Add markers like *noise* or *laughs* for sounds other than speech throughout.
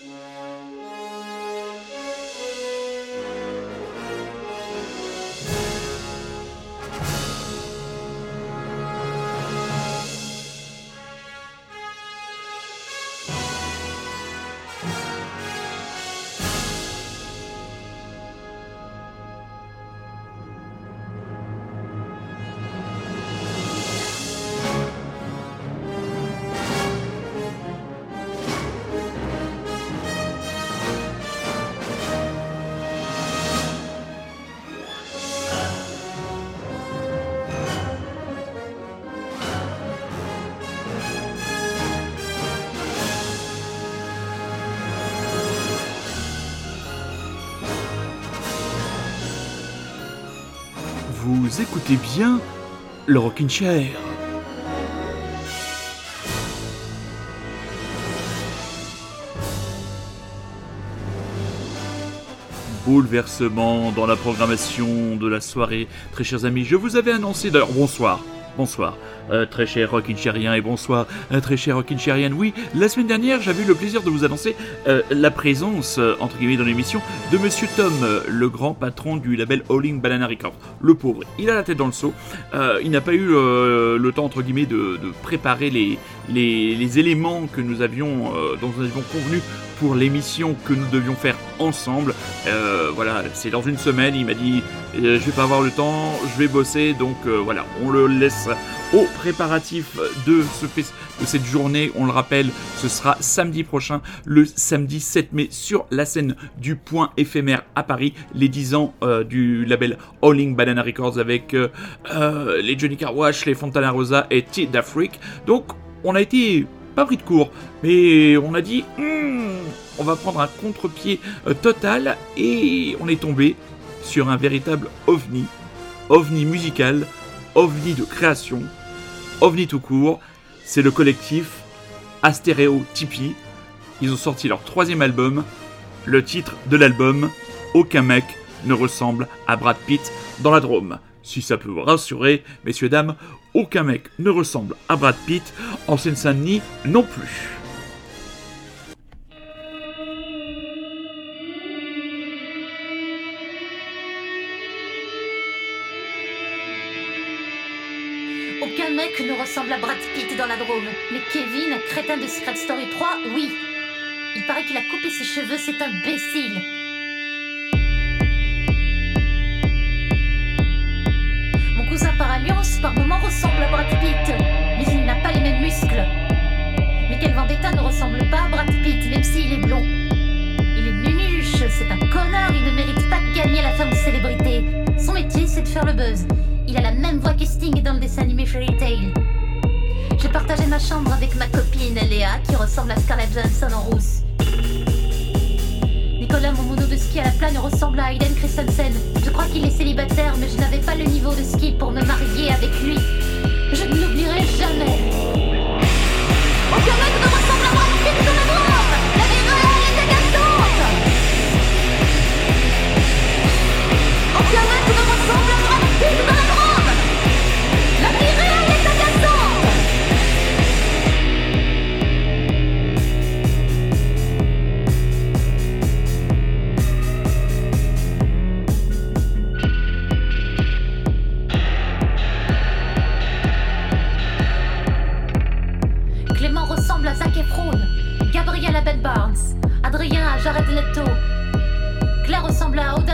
Vous écoutez bien le Rockin' Chair. Bouleversement dans la programmation de la soirée. Très chers amis, je vous avais annoncé d'ailleurs bonsoir. Bonsoir, euh, très cher Rockin' et bonsoir, euh, très cher Rockin' Oui, la semaine dernière, j'avais eu le plaisir de vous annoncer euh, la présence, entre guillemets, dans l'émission de Monsieur Tom, le grand patron du label Howling Banana Records. Le pauvre, il a la tête dans le seau. il n'a pas eu le temps, entre guillemets, de, préparer les, les, éléments que nous avions, dont nous avions convenu pour l'émission que nous devions faire ensemble. voilà, c'est dans une semaine, il m'a dit je vais pas avoir le temps, je vais bosser, donc voilà, on le laisse au préparatif de, ce, de cette journée. On le rappelle, ce sera samedi prochain, le samedi 7 mai, sur la scène du Point éphémère à Paris, les 10 ans euh, du label Alling Banana Records avec euh, euh, les Johnny Carwash, les Fontana Rosa et T d'Afrique. Donc, on a été pas pris de court, mais on a dit, hmm, on va prendre un contre-pied total et on est tombé sur un véritable ovni, ovni musical, ovni de création, ovni tout court. C'est le collectif Astéréo Tipeee. Ils ont sorti leur troisième album. Le titre de l'album, Aucun mec ne ressemble à Brad Pitt dans la Drôme. Si ça peut vous rassurer, messieurs, dames, aucun mec ne ressemble à Brad Pitt en Seine-Saint-Denis non plus. ne ressemble à Brad Pitt dans la Drôme. Mais Kevin, crétin de Secret Story 3, oui. Il paraît qu'il a coupé ses cheveux, c'est imbécile. Par moments, ressemble à Brad Pitt, mais il n'a pas les mêmes muscles. Mais quel Vendetta ne ressemble pas à Brad Pitt, même s'il est blond. Il est nunuche, c'est un connard, il ne mérite pas de gagner la femme de célébrité. Son métier, c'est de faire le buzz. Il a la même voix que Sting dans le dessin animé Fairy Tail. J'ai partagé ma chambre avec ma copine Léa qui ressemble à Scarlett Johansson en rousse. Nicolas, mon mono de ski à la plane ressemble à Aiden Christensen. Je crois qu'il est célibataire, mais je n'avais pas le niveau de ski pour me marier avec lui. Je ne l'oublierai jamais.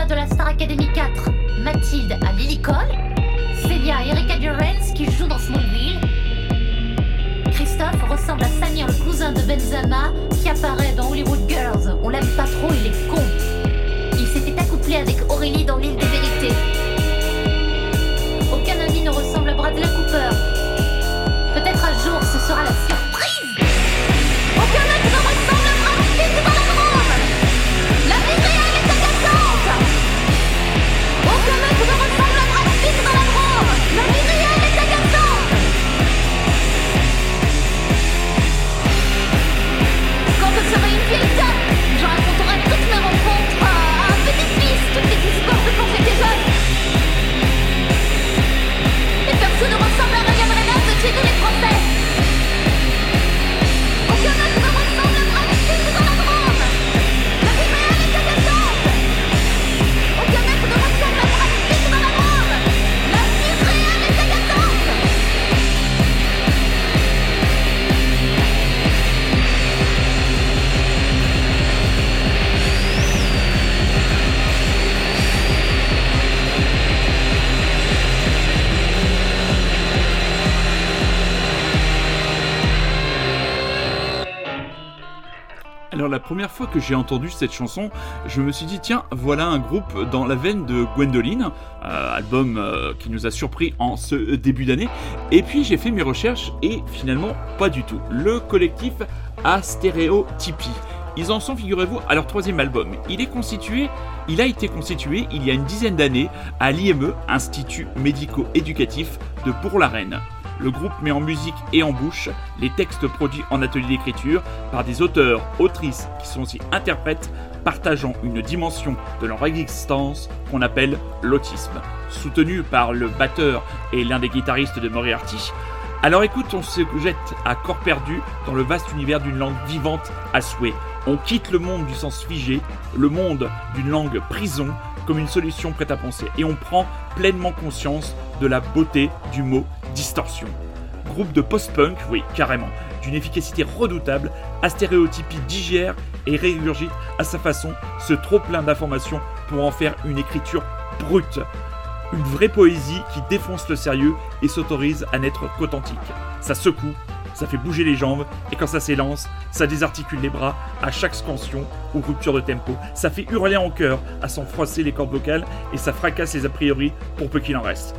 De la Star Academy 4. Mathilde à Lily Cole. Célia à Erika Durance qui joue dans Smallville. Christophe ressemble à Samir, le cousin de Benzema, qui apparaît dans Hollywood Girls. On l'aime pas trop, il est con. Il s'était accouplé avec Aurélie dans la première fois que j'ai entendu cette chanson, je me suis dit tiens, voilà un groupe dans la veine de Gwendoline, euh, album euh, qui nous a surpris en ce début d'année. Et puis j'ai fait mes recherches et finalement pas du tout. Le collectif a stéréotypie. Ils en sont, figurez-vous, à leur troisième album. Il est constitué, il a été constitué il y a une dizaine d'années à l'IME, Institut médico-éducatif de Bourg-la-Reine. Le groupe met en musique et en bouche les textes produits en atelier d'écriture par des auteurs, autrices qui sont aussi interprètes, partageant une dimension de leur existence qu'on appelle l'autisme. Soutenu par le batteur et l'un des guitaristes de Moriarty, alors écoute, on se jette à corps perdu dans le vaste univers d'une langue vivante à souhait. On quitte le monde du sens figé, le monde d'une langue prison, comme une solution prête à penser, et on prend pleinement conscience de la beauté du mot distorsion. Groupe de post-punk, oui, carrément, d'une efficacité redoutable, Astéréotypie digère et régurgite à sa façon ce trop plein d'informations pour en faire une écriture brute. Une vraie poésie qui défonce le sérieux et s'autorise à n'être qu'authentique. Ça secoue, ça fait bouger les jambes, et quand ça s'élance, ça désarticule les bras à chaque scansion ou rupture de tempo. Ça fait hurler en chœur à s'en froisser les cordes vocales, et ça fracasse les a priori pour peu qu'il en reste.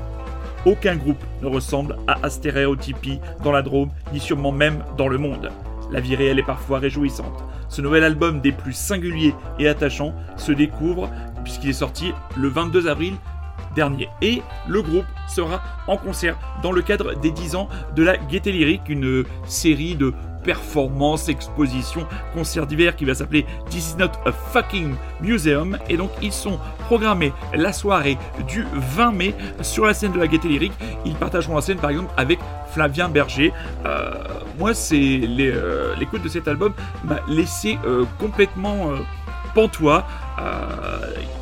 Aucun groupe ne ressemble à Astéréotypie dans la Drôme, ni sûrement même dans le monde. La vie réelle est parfois réjouissante. Ce nouvel album des plus singuliers et attachants se découvre puisqu'il est sorti le 22 avril dernier. Et le groupe sera en concert dans le cadre des 10 ans de la Gaieté Lyrique, une série de performances, expositions, concerts divers qui va s'appeler This is not a fucking museum. Et donc ils sont programmés la soirée du 20 mai sur la scène de la Gaieté Lyrique. Ils partageront la scène par exemple avec Flavien Berger. Euh, moi, c'est euh, l'écoute de cet album m'a laissé euh, complètement pantois.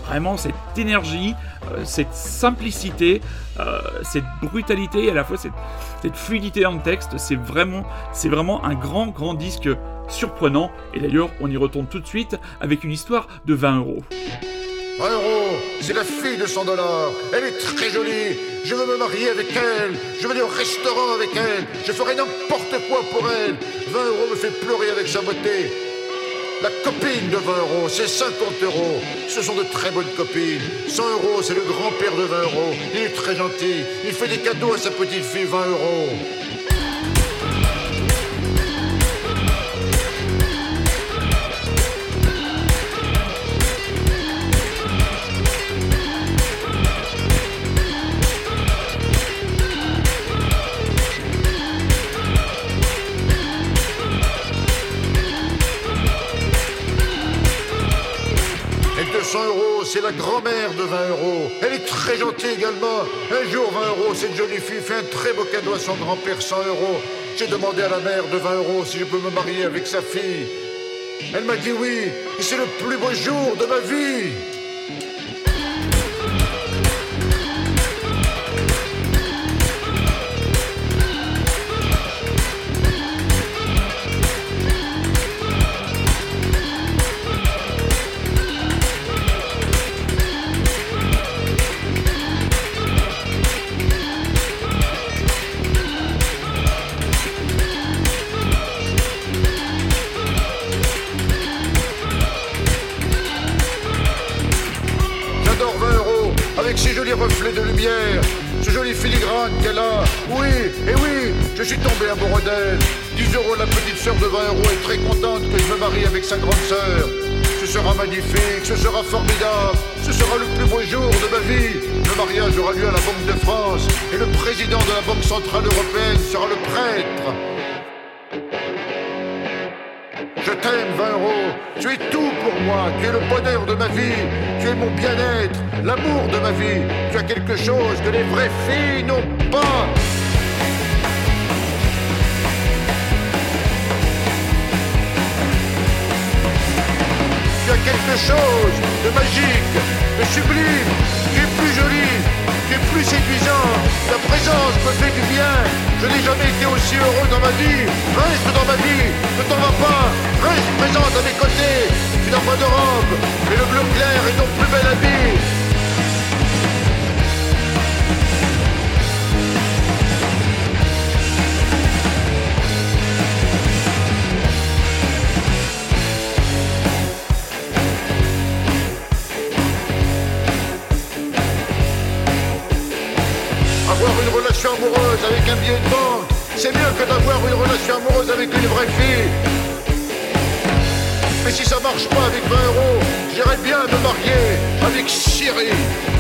vraiment cette énergie, cette simplicité, cette brutalité et à la fois cette, fluidité dans le texte, c'est vraiment, c'est vraiment un grand, grand disque surprenant. Et d'ailleurs, on y retourne tout de suite avec une histoire de 20 euros. 20 euros, c'est la fille de 100 dollars. Elle est très jolie. Je veux me marier avec elle. Je veux aller au restaurant avec elle. Je ferai n'importe quoi pour elle. 20 euros me fait pleurer avec sa beauté. La copine de 20 euros, c'est 50 euros. Ce sont de très bonnes copines. 100 euros, c'est le grand-père de 20 euros. Il est très gentil. Il fait des cadeaux à sa petite fille 20 euros. Grand-mère de 20 euros. Elle est très gentille également. Un jour, 20 euros, cette jolie fille fait un très beau cadeau à son grand-père, 100 euros. J'ai demandé à la mère de 20 euros si je peux me marier avec sa fille. Elle m'a dit oui, et c'est le plus beau jour de ma vie. Sœur de 20 euros est très contente que je me marie avec sa grande sœur. Ce sera magnifique, ce sera formidable, ce sera le plus beau jour de ma vie. Le mariage aura lieu à la Banque de France et le président de la Banque Centrale Européenne sera le prêtre. Je t'aime, 20 euros. Tu es tout pour moi. Tu es le bonheur de ma vie. Tu es mon bien-être, l'amour de ma vie. Tu as quelque chose que les vraies filles n'ont pas. Tu as quelque chose de magique, de sublime. Tu es plus jolie, tu es plus séduisant. Ta présence me fait du bien. Je n'ai jamais été aussi heureux dans ma vie. Reste dans ma vie, ne t'en vas pas. Reste présente à mes côtés. Tu n'as pas de robe, mais le bleu clair est ton plus bel habit. Un billet de banque. C'est mieux que d'avoir une relation amoureuse avec une vraie fille. Mais si ça marche pas avec 20 euros, j'irais bien me marier avec Cyril.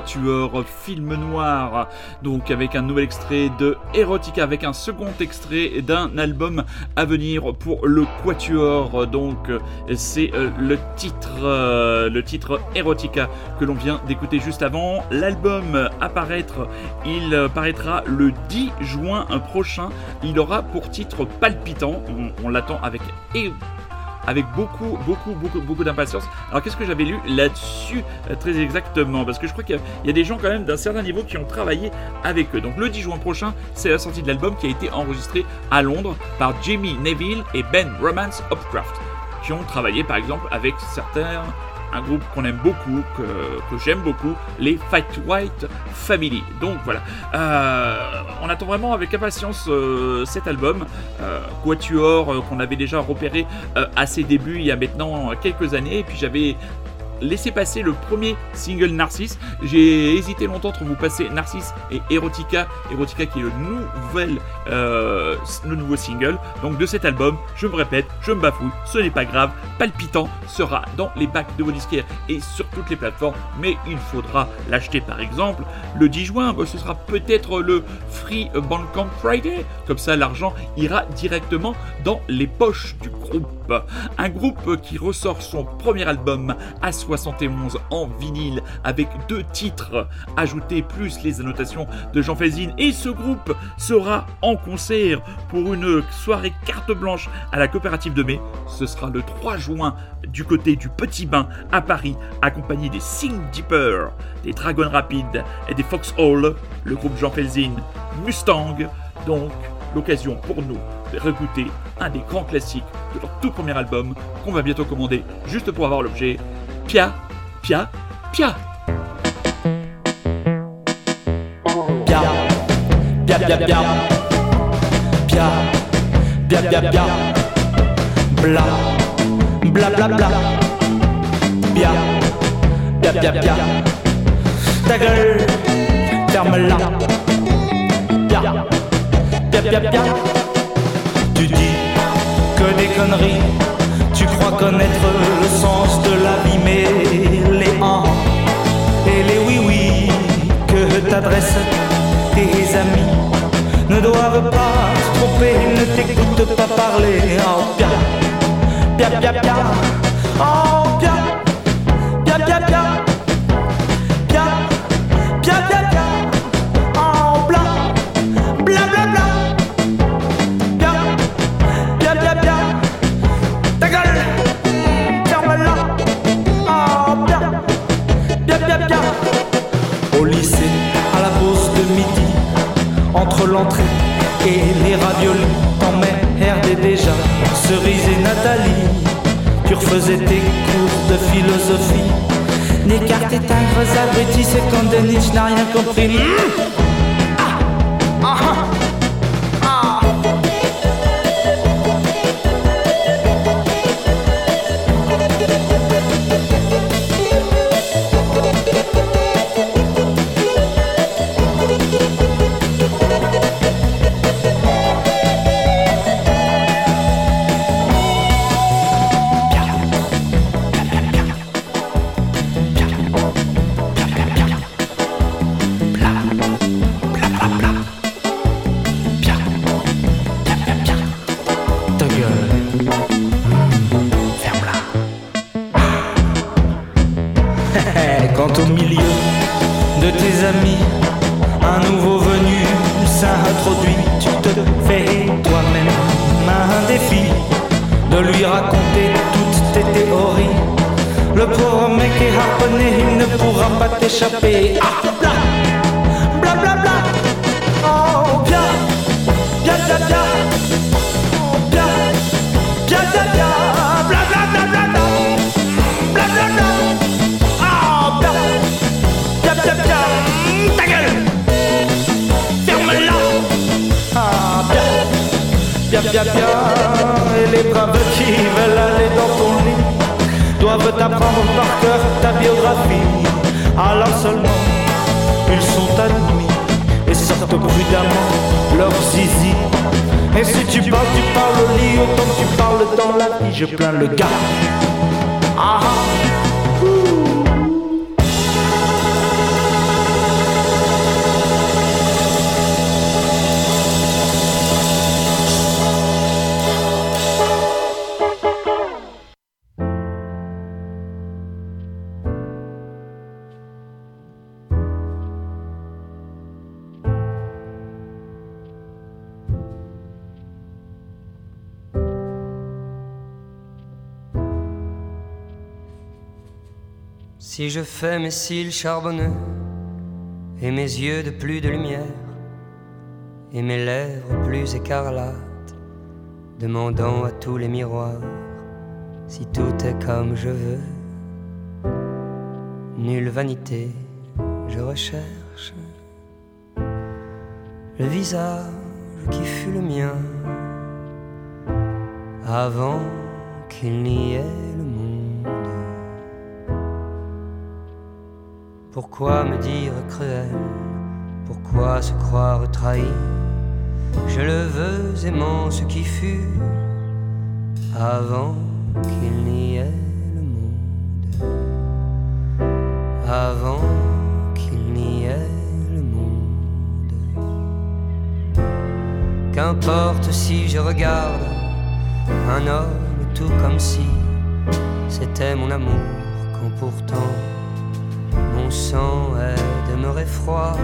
Quatuor film noir, donc avec un nouvel extrait de Erotica, avec un second extrait d'un album à venir pour le Quatuor. Donc c'est euh, le titre, euh, le titre Erotica que l'on vient d'écouter juste avant. L'album apparaître, il paraîtra le 10 juin prochain. Il aura pour titre palpitant. On, l'attend avec avec beaucoup, beaucoup, beaucoup, beaucoup d'impatience. Alors qu'est-ce que j'avais lu là-dessus euh, très exactement? Parce que je crois qu'il y, a des gens quand même d'un certain niveau qui ont travaillé avec eux. Donc le 10 juin prochain, c'est la sortie de l'album qui a été enregistré à Londres par Jamie Neville et Ben Romance Upcraft, qui ont travaillé par exemple avec certains un groupe qu'on aime beaucoup, que, j'aime beaucoup, les Fight White Family. Donc voilà, euh, on attend vraiment avec impatience euh, cet album, euh, Quatuor, qu'on avait déjà repéré à ses débuts il y a maintenant quelques années, et puis j'avais laissez passer le premier single Narcisse. J'ai hésité longtemps entre vous passer Narcisse et Erotica. Erotica qui est le, nouvel, euh, le nouveau single donc de cet album. Je me répète, je me bafouille, ce n'est pas grave. Palpitant sera dans les bacs de vos disquaires et sur toutes les plateformes, mais il faudra l'acheter par exemple le 10 juin. ce sera peut-être le Free Bandcamp Friday. Comme ça, l'argent ira directement dans les poches du groupe. Un groupe qui ressort son premier album à 71 en vinyle avec deux titres ajoutés plus les annotations de Jean Felsine. Et ce groupe sera en concert pour une soirée carte blanche à la coopérative de mai. Ce sera le 3 juin du côté du Petit Bain à Paris, accompagné des Sing Deeper, des Dragon Rapid et des Foxhole, le groupe Jean Felsine, Mustang. Donc, l'occasion pour nous de réécouter un des grands classiques de leur tout premier album qu'on va bientôt commander juste pour avoir l'objet Pia, Pia, Pia. Pia, Pia, Pia, Pia. Pia, Pia, Pia, Pia. Bla, bla, bla, bla. Pia, Pia, Pia, Pia. Ta gueule, ferme-la. Pia, Pia, Pia, Pia. Tu dis que des conneries crois connaître le sens de la vie, mais les ans et les oui-oui que t'adressent tes amis ne doivent pas se tromper, ne t'écoutent pas parler. Oh, pia, pia, pia, oh, et les raviolis, t'emmerdais déjà Cerise et Nathalie. Tu refaisais tes cours de philosophie. Descartes est un gros abruti, c'est quand Nietzsche n'a rien compris. Mes cils charbonneux et mes yeux de plus de lumière et mes lèvres plus écarlates, demandant à tous les miroirs si tout est comme je veux, nulle vanité, je recherche le visage qui fut le mien avant qu'il n'y ait le Pourquoi me dire cruel? Pourquoi se croire trahi? Je le veux aimant ce qui fut avant qu'il n'y ait le monde. Avant qu'il n'y ait le monde. Qu'importe si je regarde un homme tout comme si c'était mon amour, quand pourtant mon sang est demeuré froid.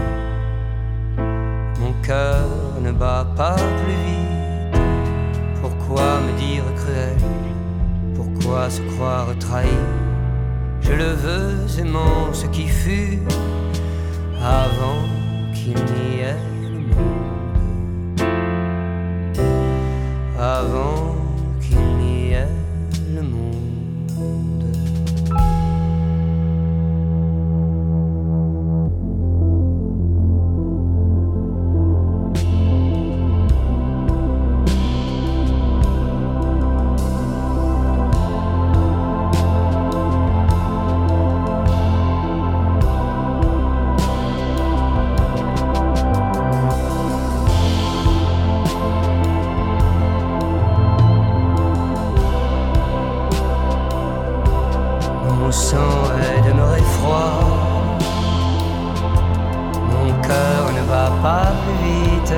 Mon cœur ne bat pas plus vite. Pourquoi me dire cruel? Pourquoi se croire trahi? Je le veux aimant ce qui fut avant qu'il n'y ait Mon sang est demeuré froid. Mon cœur ne va pas plus vite.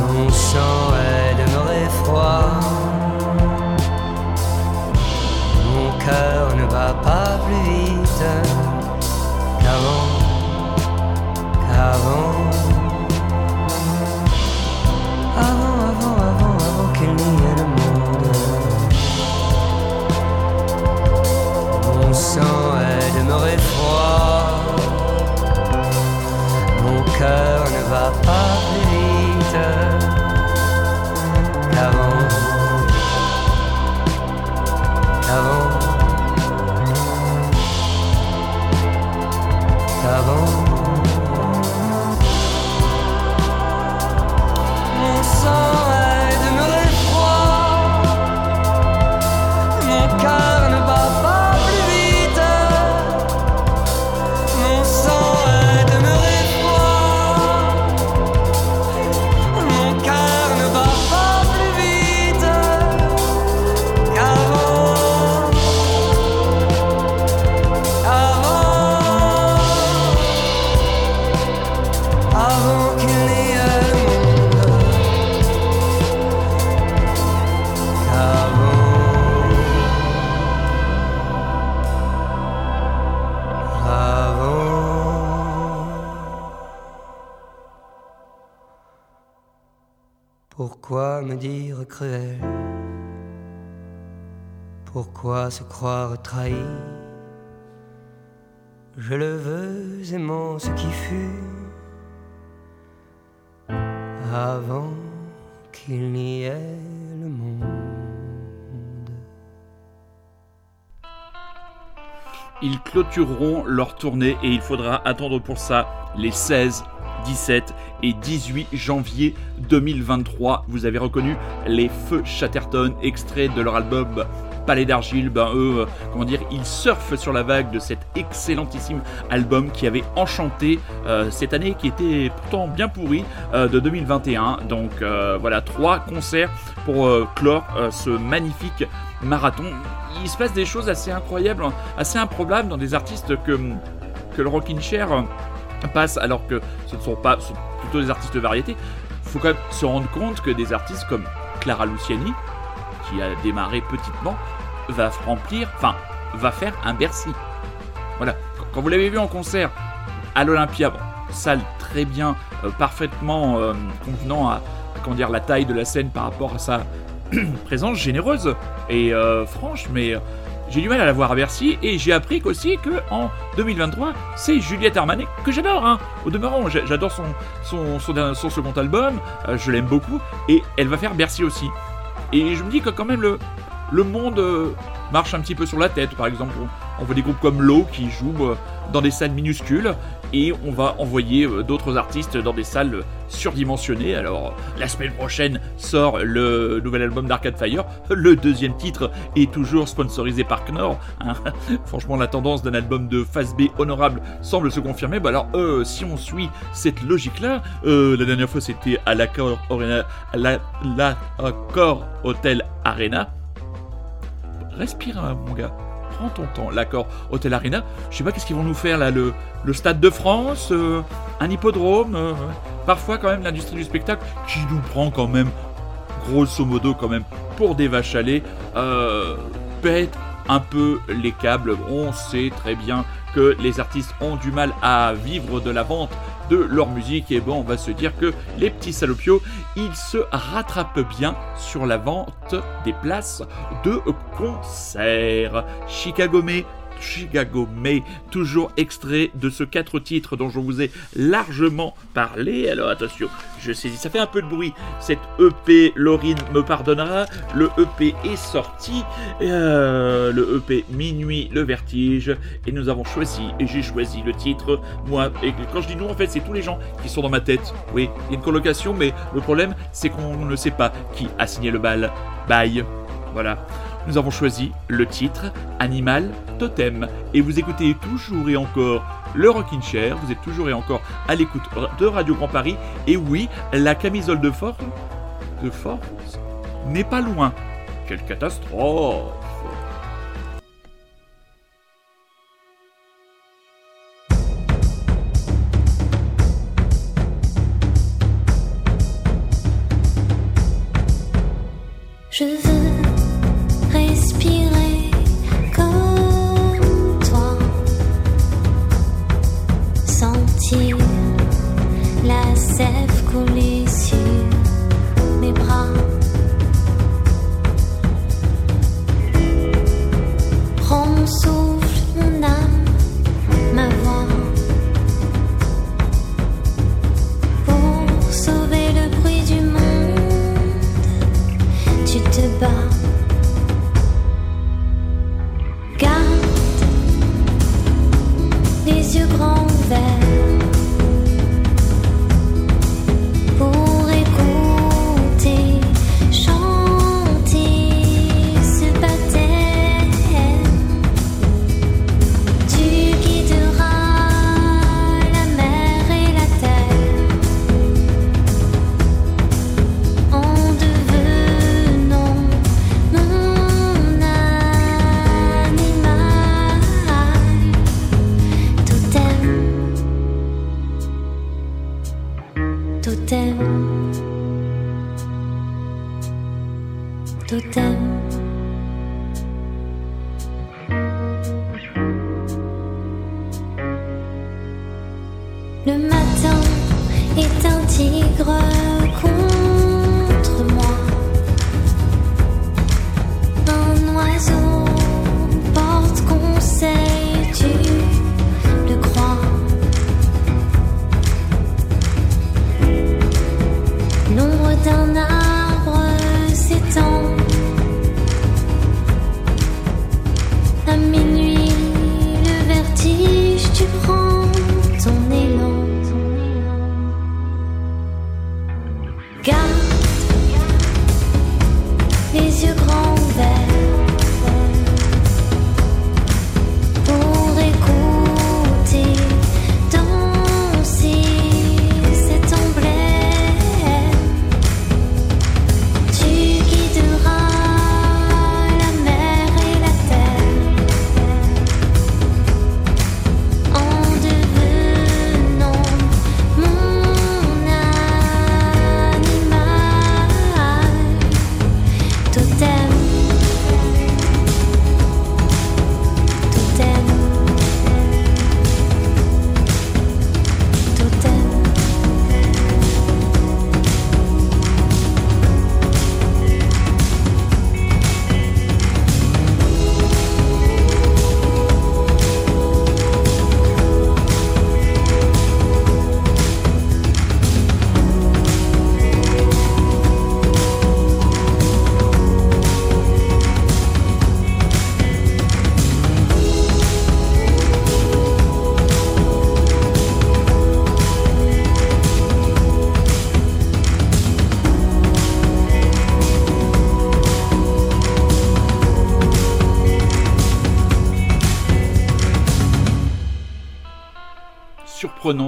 Mon sang est demeuré froid. Mon cœur ne va pas plus vite qu'avant, qu'avant. Avant, avant, cœur ne va pas plus vite qu'avant. Qu'avant. Qu'avant. Pourquoi se croire trahi Je le veux aimant ce qui fut avant qu'il n'y ait le monde. Ils clôtureront leur tournée et il faudra attendre pour ça les 16, 17 et 18 janvier 2023. Vous avez reconnu les Feux Chatterton, extraits de leur album Palais d'Argile. Ben eux, euh, comment dire, ils surfent sur la vague de cet excellentissime album qui avait enchanté euh, cette année qui était pourtant bien pourrie euh, de 2021. Donc euh, voilà, trois concerts pour clore ce magnifique marathon. Il se passe des choses assez incroyables, assez improbables dans des artistes que, que le Rockin' Chair passe alors que ce ne sont pas sont plutôt des artistes variétés. Il faut quand même se rendre compte que des artistes comme Clara Luciani, qui a démarré petitement, va remplir, enfin, va faire un Bercy. Voilà. Quand- vous l'avez vu en concert à l'Olympia, bon, salle très bien, euh, parfaitement euh, convenant à, comment dire, la taille de la scène par rapport à sa *clears throat* présence généreuse et euh, franche, mais j'ai du mal à la voir à Bercy et j'ai appris qu'aussi que en 2023 c'est Juliette Armanet que j'adore hein, au demeurant j'a- j'adore son, son, son second album euh, je l'aime beaucoup et elle va faire Bercy aussi. Et je me dis que quand même le, monde euh, marche un petit peu sur la tête. Par exemple on, voit des groupes comme Low qui jouent euh, dans des salles minuscules et on va envoyer euh, d'autres artistes dans des salles surdimensionnées. Alors, la semaine prochaine sort le nouvel album d'Arcade Fire. Le deuxième titre est toujours sponsorisé par Knorr. hein. *laughs* Franchement, la tendance d'un album de phase B honorable semble se confirmer. Bah alors, euh, si on suit cette logique-là, euh, la dernière fois c'était à l'accord la, la Hotel Arena. Respire, mon gars. Ton. L'accord Hotel Arena. Je sais pas qu'est-ce qu'ils vont nous faire là. Le, le Stade de France, euh, un hippodrome. euh, parfois, quand même, l'industrie du spectacle qui nous prend quand même grosso modo quand même pour des vaches à lait, euh, pète un peu les câbles. On sait très bien que les artistes ont du mal à vivre de la vente de leur musique et bon on va se dire que les petits salopios ils se rattrapent bien sur la vente des places de concert. Chicago May Chicago May, toujours extrait de ce quatre titres dont je vous ai largement parlé. Alors attention, je saisis, ça fait un peu de bruit. Cette EP, Laurine me pardonnera, le EP est sorti, euh, le EP Minuit, le Vertige, et nous avons choisi, et j'ai choisi le titre, moi, et quand je dis nous, en fait, c'est tous les gens qui sont dans ma tête. Oui, il y a une colocation, mais le problème, c'est qu'on ne sait pas qui a signé le bal. Bye. Voilà nous avons choisi le titre Animal Totem. Et vous écoutez toujours et encore le Rockin' Chair, vous êtes toujours et encore à l'écoute de Radio Grand Paris. Et oui, la camisole de force, de force n'est pas loin. Quelle catastrophe Je veux les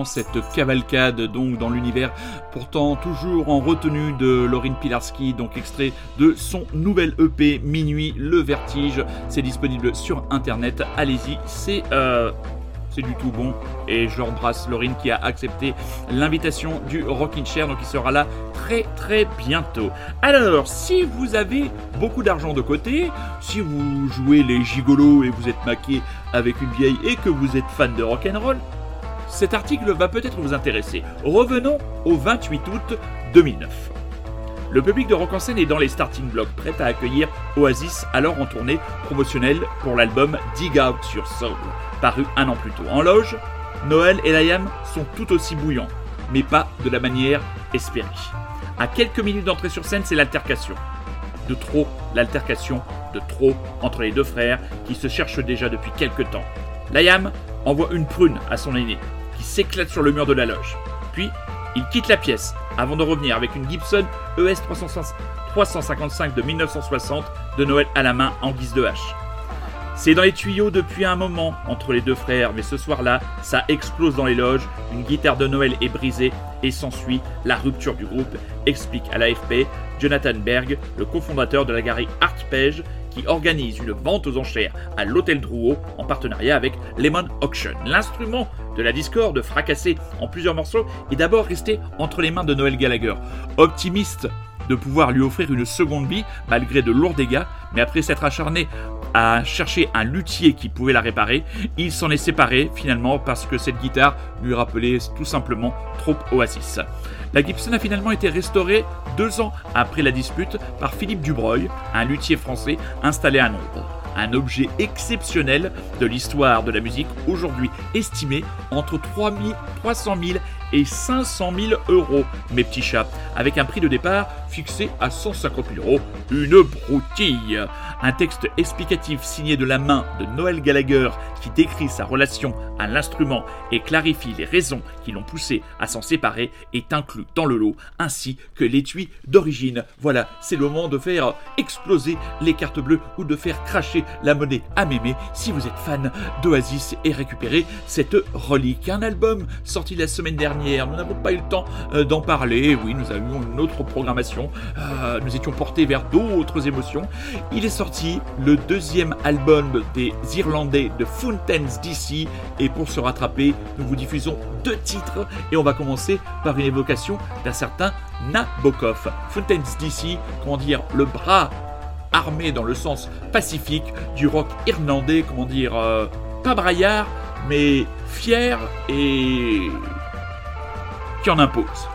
cette cavalcade donc dans l'univers pourtant toujours en retenue de Laurine Pilarski donc extrait de son nouvel EP Minuit le vertige c'est disponible sur internet allez-y c'est euh, c'est du tout bon. Et je l'embrasse Laurine qui a accepté l'invitation du Rockin' Chair, donc il sera là très très bientôt. Alors, si vous avez beaucoup d'argent de côté, si vous jouez les gigolos et vous êtes maqué avec une vieille et que vous êtes fan de rock'n'roll, cet article va peut-être vous intéresser. Revenons au 28 août 2009. Le public de Rock en scène est dans les starting blocks, prêt à accueillir Oasis, alors en tournée promotionnelle pour l'album Dig Out Your Soul, paru un an plus tôt. En loge, Noël et Liam sont tout aussi bouillants, mais pas de la manière espérée. À quelques minutes d'entrée sur scène, c'est l'altercation. De trop, l'altercation de trop entre les deux frères qui se cherchent déjà depuis quelques temps. Liam envoie une prune à son aîné, s'éclate sur le mur de la loge. Puis, il quitte la pièce avant de revenir avec une Gibson ES 355 de 1960 de Noël à la main en guise de hache. C'est dans les tuyaux depuis un moment entre les deux frères, mais ce soir-là, ça explose dans les loges, une guitare de Noël est brisée et s'ensuit la rupture du groupe, explique à l'AFP Jonathan Berg, le cofondateur de la galerie Artpage, qui organise une vente aux enchères à l'Hôtel Drouot en partenariat avec Lemon Auction. L'instrument de la discorde, fracassé en plusieurs morceaux, est d'abord resté entre les mains de Noël Gallagher. Optimiste de pouvoir lui offrir une seconde vie malgré de lourds dégâts, mais après s'être acharné à chercher un luthier qui pouvait la réparer, il s'en est séparé finalement parce que cette guitare lui rappelait tout simplement trop Oasis. La Gibson a finalement été restaurée deux ans après la dispute par Philippe Dubreuil, un luthier français installé à Londres. Un objet exceptionnel de l'histoire de la musique, aujourd'hui estimé entre 3 000 300 000 et 500 000 euros, mes petits chats, avec un prix de départ fixé à 150 000 euros. Une broutille Un texte explicatif signé de la main de Noël Gallagher qui décrit sa relation à l'instrument et clarifie les raisons qui l'ont poussé à s'en séparer est inclus dans le lot, ainsi que l'étui d'origine. Voilà, c'est le moment de faire exploser les cartes bleues ou de faire cracher la monnaie à mémé si vous êtes fan d'Oasis et récupérer cette relique. Un album sorti la semaine dernière, nous n'avons pas eu le temps euh, d'en parler, oui, nous avions une autre programmation, euh, nous étions portés vers d'autres émotions. Il est sorti le deuxième album des Irlandais de Fountains DC et pour se rattraper, nous vous diffusons deux titres. Et on va commencer par une évocation d'un certain Nabokov. Fountains DC, comment dire, le bras armé dans le sens pacifique du rock irlandais, comment dire, euh, pas braillard, mais fier et qui en impose.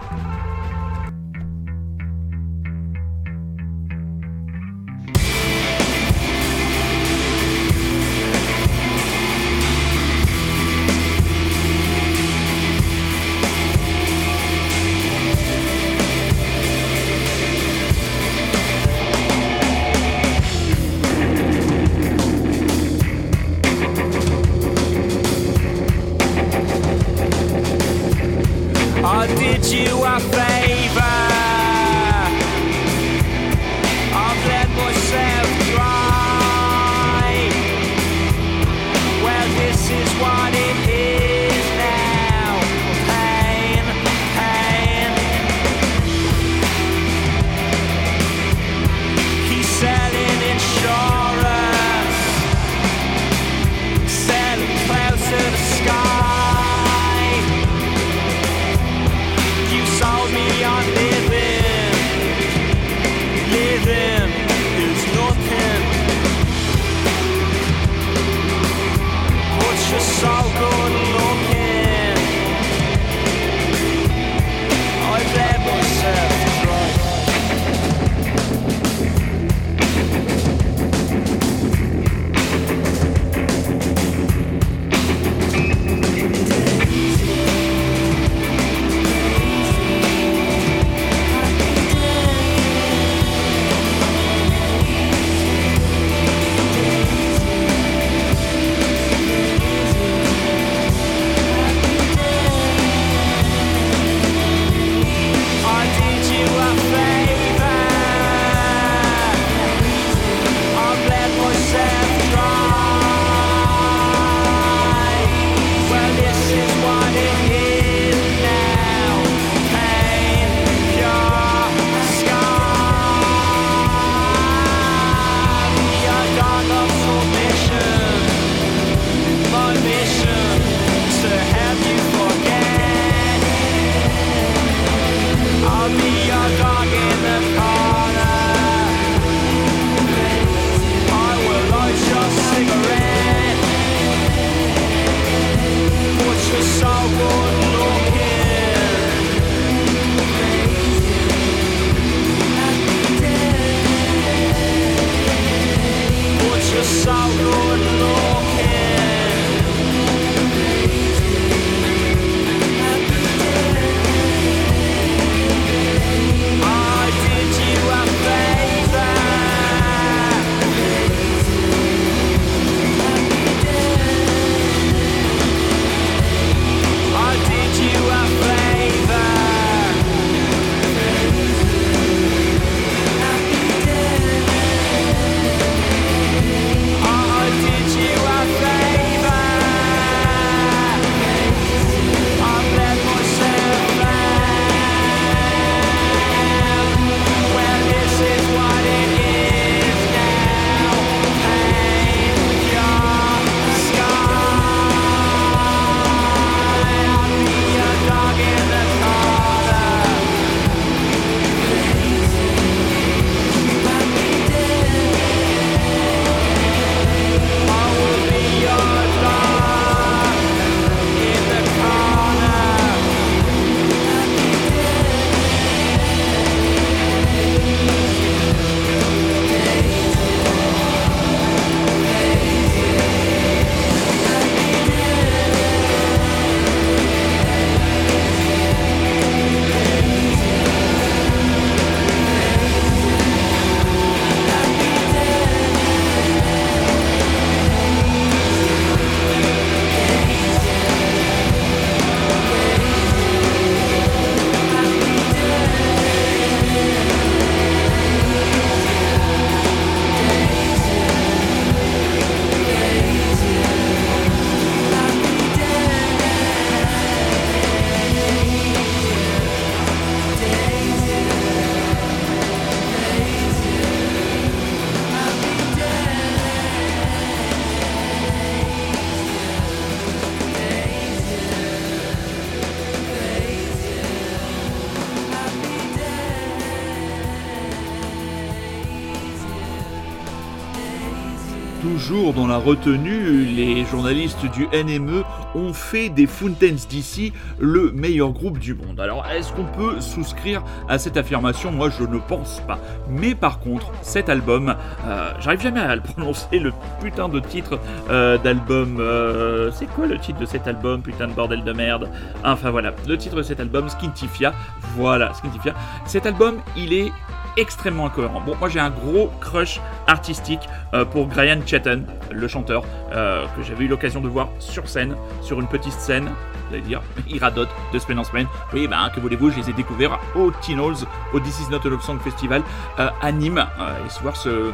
Retenue, les journalistes du NME ont fait des Fountains DC le meilleur groupe du monde. Alors, est-ce qu'on peut souscrire à cette affirmation? Moi, je ne pense pas. Mais par contre, cet album, euh, j'arrive jamais à le *laughs* prononcer, le putain de titre euh, d'album. euh, c'est quoi le titre de cet album? Putain de bordel de merde. Enfin voilà, le titre de cet album, Skintifia. Voilà, Skintifia. Cet album, il est extrêmement incohérent. Bon, moi j'ai un gros crush artistique euh, pour Brian Chetton, le chanteur, euh, que j'avais eu l'occasion de voir sur scène, sur une petite scène, vous allez dire, *laughs* il de semaine en semaine. Oui, ben, que voulez-vous, je les ai découverts au Teen Halls, au This Is Not a Love Song Festival euh, à Nîmes, et voir ce,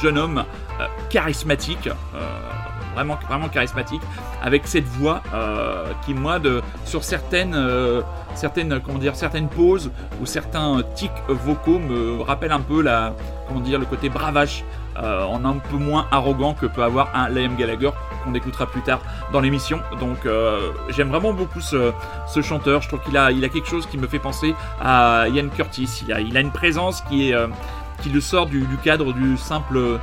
jeune homme charismatique, vraiment, vraiment charismatique, avec cette voix euh, qui, moi, de, sur certaines, euh, certaines, comment dire, certaines pauses ou certains tics vocaux me rappellent un peu la, comment dire, le côté bravache, euh, en un peu moins arrogant que peut avoir un Liam Gallagher qu'on écoutera plus tard dans l'émission. Donc euh, j'aime vraiment beaucoup ce, ce chanteur. Je trouve qu'il a, il a quelque chose qui me fait penser à Ian Curtis. Il a, il a une présence qui est qui le sort du, cadre du simple,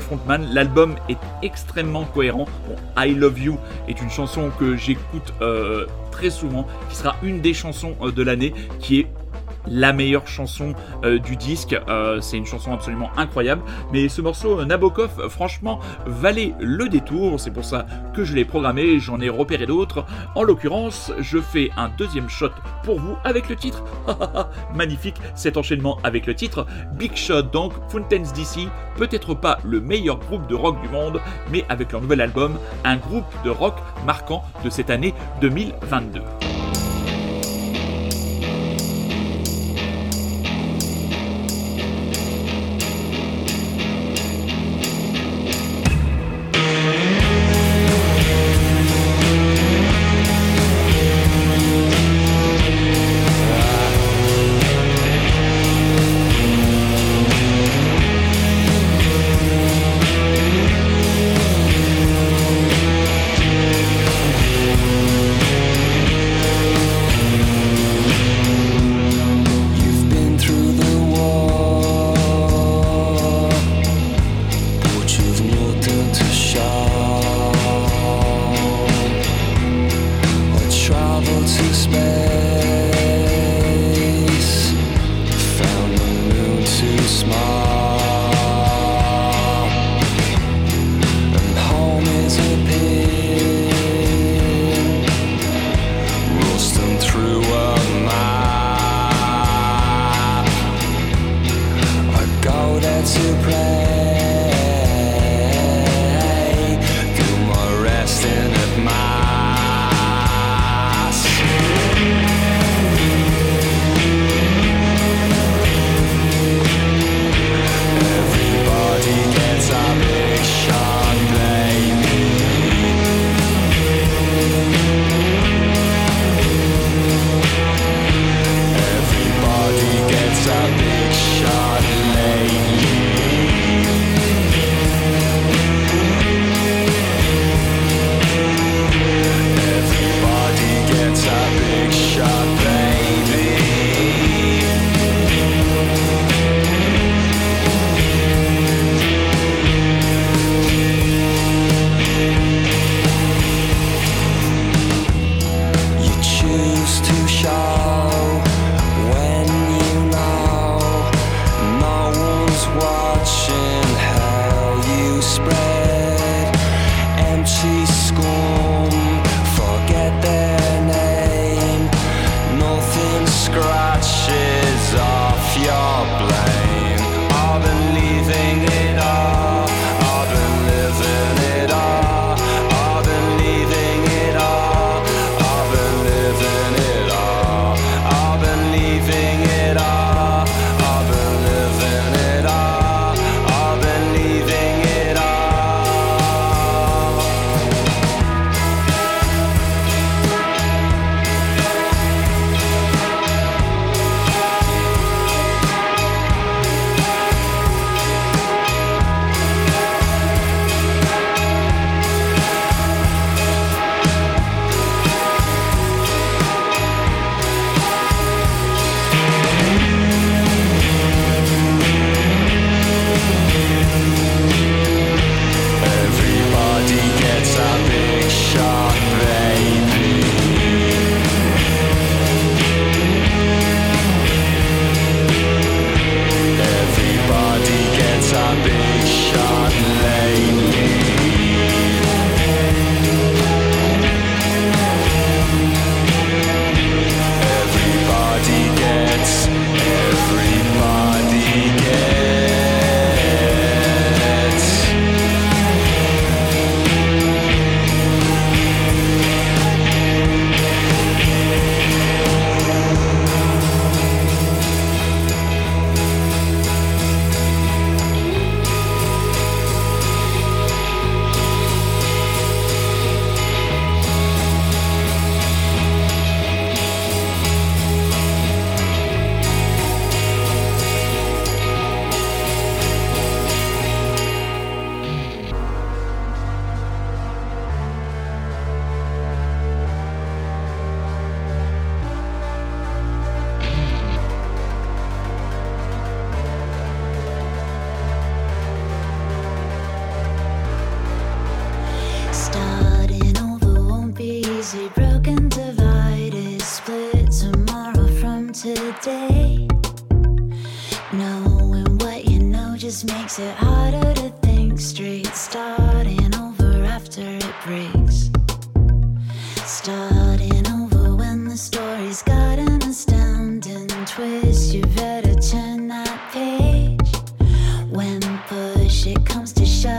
frontman. L'album est extrêmement cohérent. I Love You est une chanson que j'écoute euh, très souvent, qui sera une des chansons euh, de l'année, qui est la meilleure chanson euh, du disque. Euh, c'est une chanson absolument incroyable. Mais ce morceau, euh, Nabokov, franchement, valait le détour. C'est pour ça que je l'ai programmé. J'en ai repéré d'autres. En l'occurrence, je fais un deuxième shot pour vous avec le titre. *laughs* Magnifique cet enchaînement avec le titre. Big Shot, donc Fountains DC. Peut-être pas le meilleur groupe de rock du monde, mais avec leur nouvel album, un groupe de rock marquant de cette année 2022.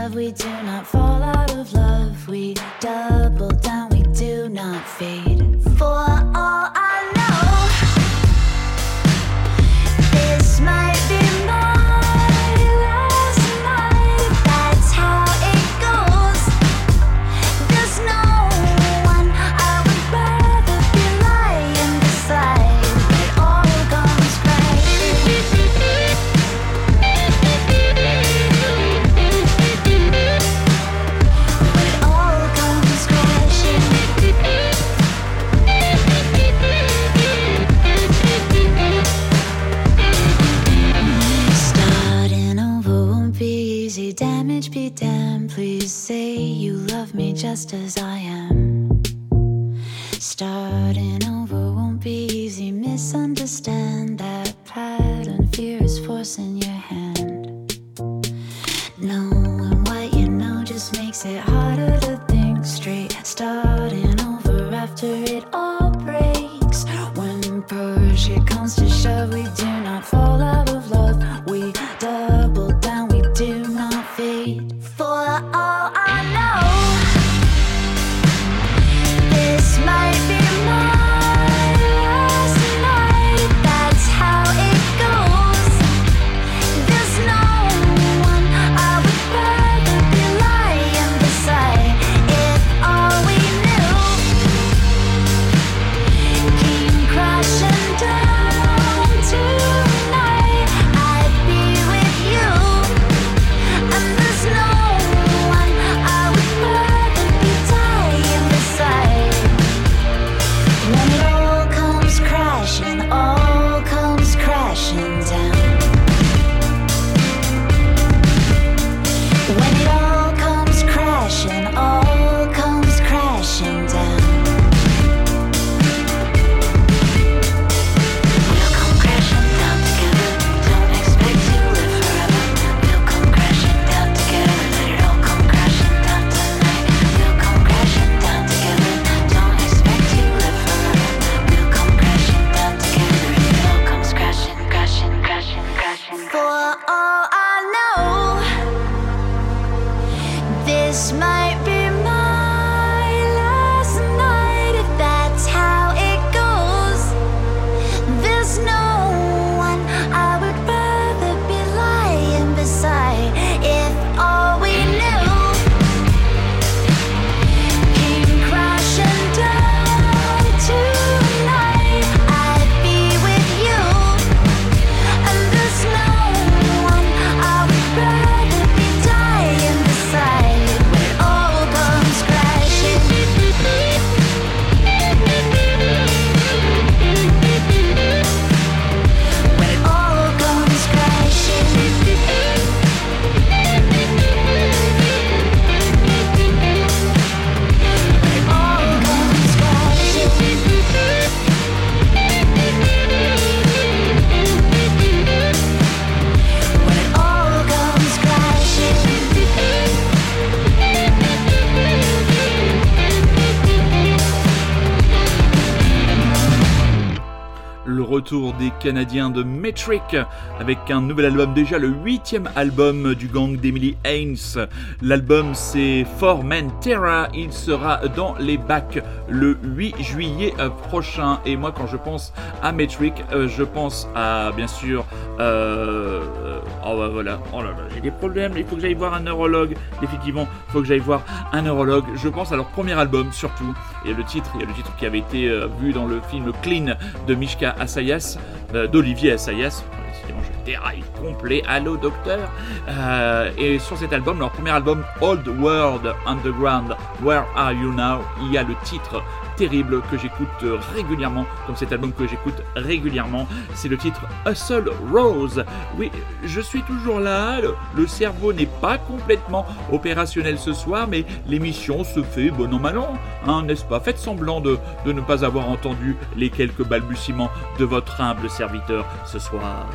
love, we do not fall out of love. We double down, we do not fade. fall out. Canadiens de Metric avec un nouvel album, déjà le huitième album du gang d'Emily Haynes. L'album c'est For Men Terra, il sera dans les bacs le 8 juillet euh, prochain. Et moi quand je pense à Metric, euh, je pense à bien sûr... euh, euh, oh bah voilà, oh là là, j'ai des problèmes, il faut que j'aille voir un neurologue. Effectivement, il faut que j'aille voir un neurologue. Je pense à leur premier album surtout. Et le titre, il y a le titre qui avait été vu dans le film Clean de Mishka Assayas, euh, d'Olivier Assayas. Complet. Allô, docteur Euh, Et sur cet album, leur premier album, Old World Underground, Where Are You Now Il y a le titre terrible que j'écoute régulièrement, comme cet album que j'écoute régulièrement. C'est le titre Hustle Rose. Oui, je suis toujours là. Le, le cerveau n'est pas complètement opérationnel ce soir, mais l'émission se fait bon an mal an, hein, n'est-ce pas? Faites semblant de, de ne pas avoir entendu les quelques balbutiements de votre humble serviteur ce soir.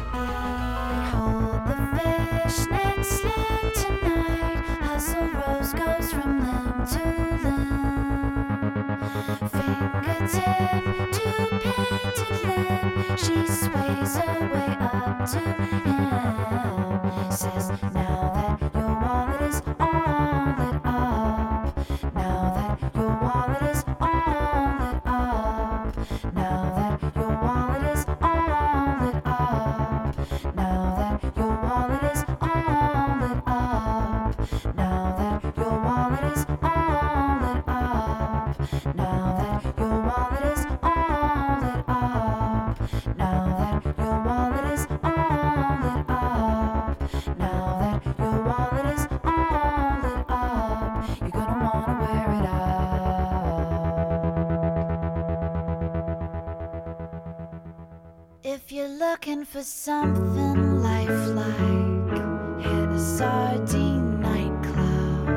For something lifelike, hit a sardine nightclub.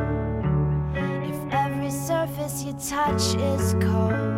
If every surface you touch is cold,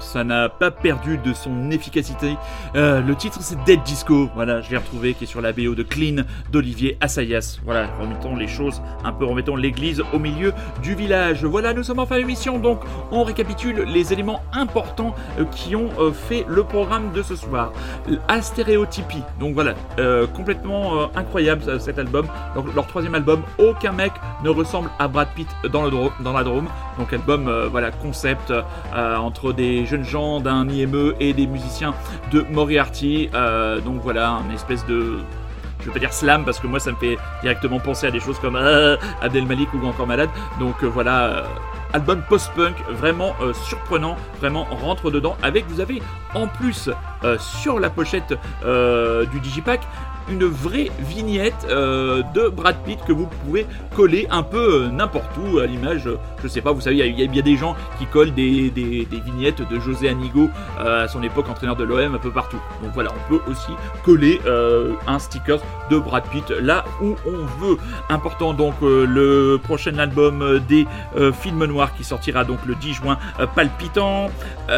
ça n'a pas perdu de son efficacité. Euh, le titre c'est Dead Disco, voilà, je l'ai retrouvé, qui est sur la BO de Clean d'Olivier Assayas. Voilà, remettons les choses un peu, remettons l'église au milieu du village. Voilà, nous sommes en fin d'émission, donc on récapitule les éléments importants euh, qui ont euh, fait le programme de ce soir. Astéréotypie, donc voilà, complètement incroyable cet album. Donc, leur troisième album, aucun mec ne ressemble à Brad Pitt dans, le dans la Drôme. Donc album, euh, voilà, concept euh, entre des jeunes gens d'un IME et des musiciens de Moriarty. Euh, donc voilà, une espèce de je vais pas dire slam parce que moi ça me fait directement penser à des choses comme Abdel Malik ou encore Malade. Donc voilà, album post-punk vraiment surprenant, vraiment rentre dedans. Avec vous avez en plus sur la pochette du Digipack une vraie vignette euh, de Brad Pitt que vous pouvez coller un peu euh, n'importe où à l'image. euh, je sais pas, vous savez, il y y, bien des gens qui collent des, des- vignettes de José Anigo à son époque entraîneur de l'OM un peu partout. Donc voilà, on peut aussi coller un sticker de Brad Pitt là où on veut. Important donc le prochain album des films noirs qui sortira donc le 10 juin, palpitant.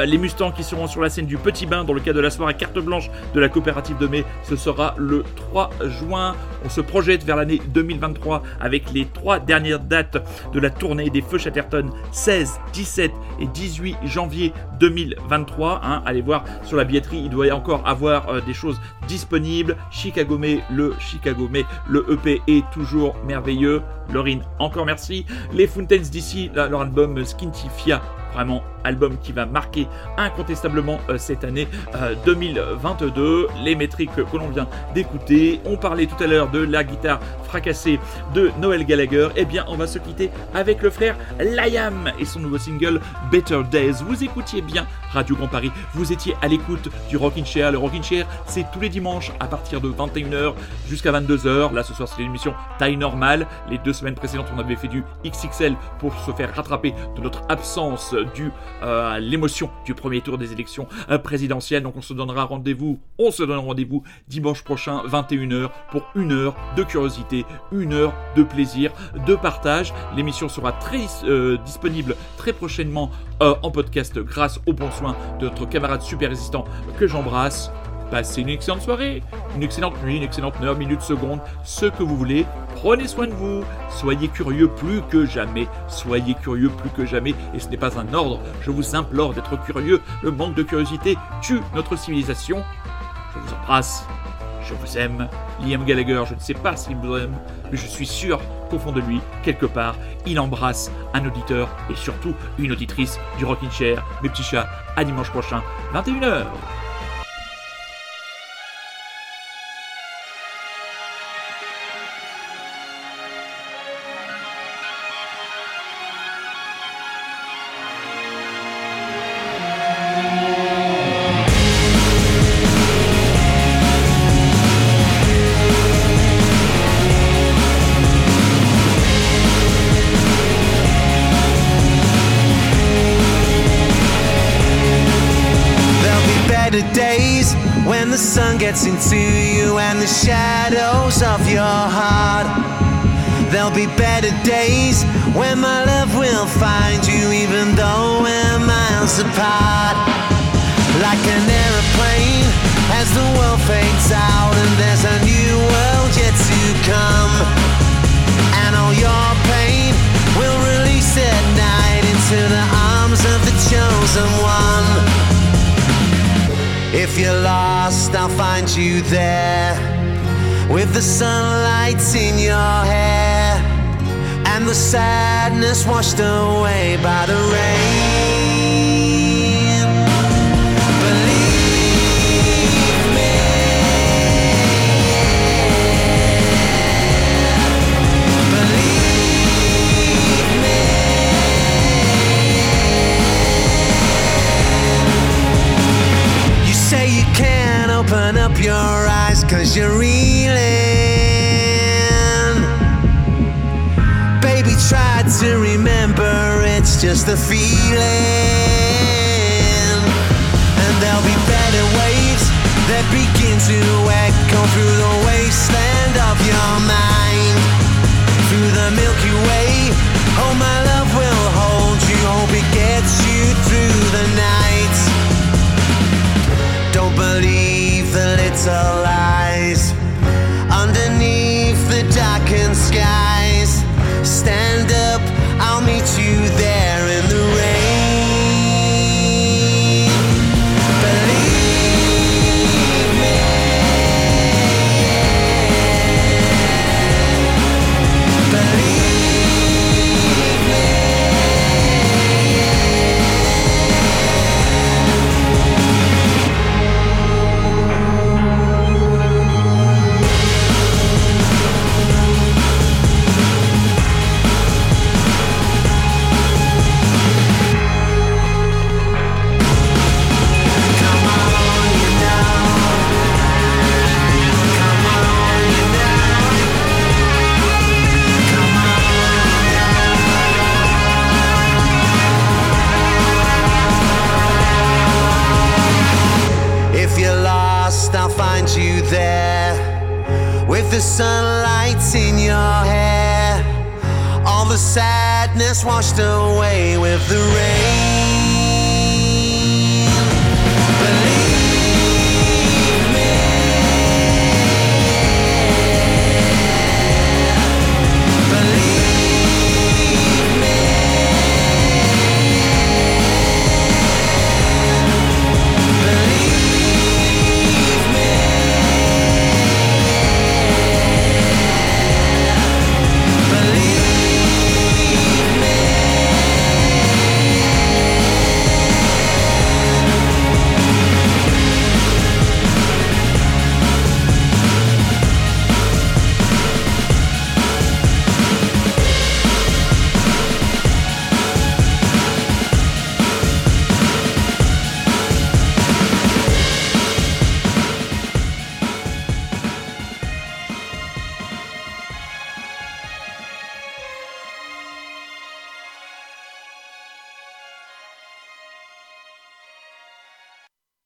Les Mustangs qui seront sur la scène du Petit Bain dans le cadre de la soirée carte blanche de la coopérative de mai, ce sera le 3 juin. On se projette vers l'année 2023 avec les trois dernières dates de la tournée des Feux Chatterton 16, 17 et 18 janvier 2023. hein. Allez voir sur la billetterie, il doit y encore avoir euh, des choses disponibles. Chicago May, le Chicago May, le EP est toujours merveilleux. Laurine, encore merci. Les Fountains d'ici, leur album Skintifia vraiment album qui va marquer incontestablement euh, cette année euh, 2022. Les métriques que l'on vient d'écouter. On parlait tout à l'heure de la guitare fracassée de Noël Gallagher. Eh bien, on va se quitter avec le frère Liam et son nouveau single Better Days. Vous écoutiez bien Radio Grand Paris. Vous étiez à l'écoute du Rockin' Chair. Le Rockin' Chair, c'est tous les dimanches à partir de 21h jusqu'à 22h. Là, ce soir, c'est l'émission taille normale. Les deux semaines précédentes, on avait fait du XXL pour se faire rattraper de notre absence due euh, l'émotion du premier tour des élections euh, présidentielles. Donc, on se donnera rendez-vous, on se donne rendez-vous dimanche prochain, 21h, pour une heure de curiosité, une heure de plaisir, de partage. L'émission sera très euh, disponible très prochainement en podcast grâce au bon soin de notre camarade super résistant que j'embrasse. Passez une excellente soirée, une excellente nuit, une excellente heure, minute, seconde, ce que vous voulez. Prenez soin de vous. Soyez curieux plus que jamais. Soyez curieux plus que jamais. Et ce n'est pas un ordre. Je vous implore d'être curieux. Le manque de curiosité tue notre civilisation. Je vous embrasse. Je vous aime. Liam Gallagher, je ne sais pas s'il vous aime, mais je suis sûr qu'au fond de lui, quelque part, il embrasse un auditeur et surtout une auditrice du Rockin' Chair. Mes petits chats, à dimanche prochain, 21h. Gets into you and the shadows of your heart. There'll be better days when my love will find you even though we're miles apart. Like an aeroplane as the world fades out If you're lost, I'll find you there with the sunlight in your hair and the sadness washed away by the rain. Open up your eyes cause you're reeling. Baby, try to remember it's just a feeling. And there'll be better waves that begin to echo through the wasteland of your mind. Through the Milky Way, oh, my love will hold you. Hope it gets you through the night lies underneath the darkened sky.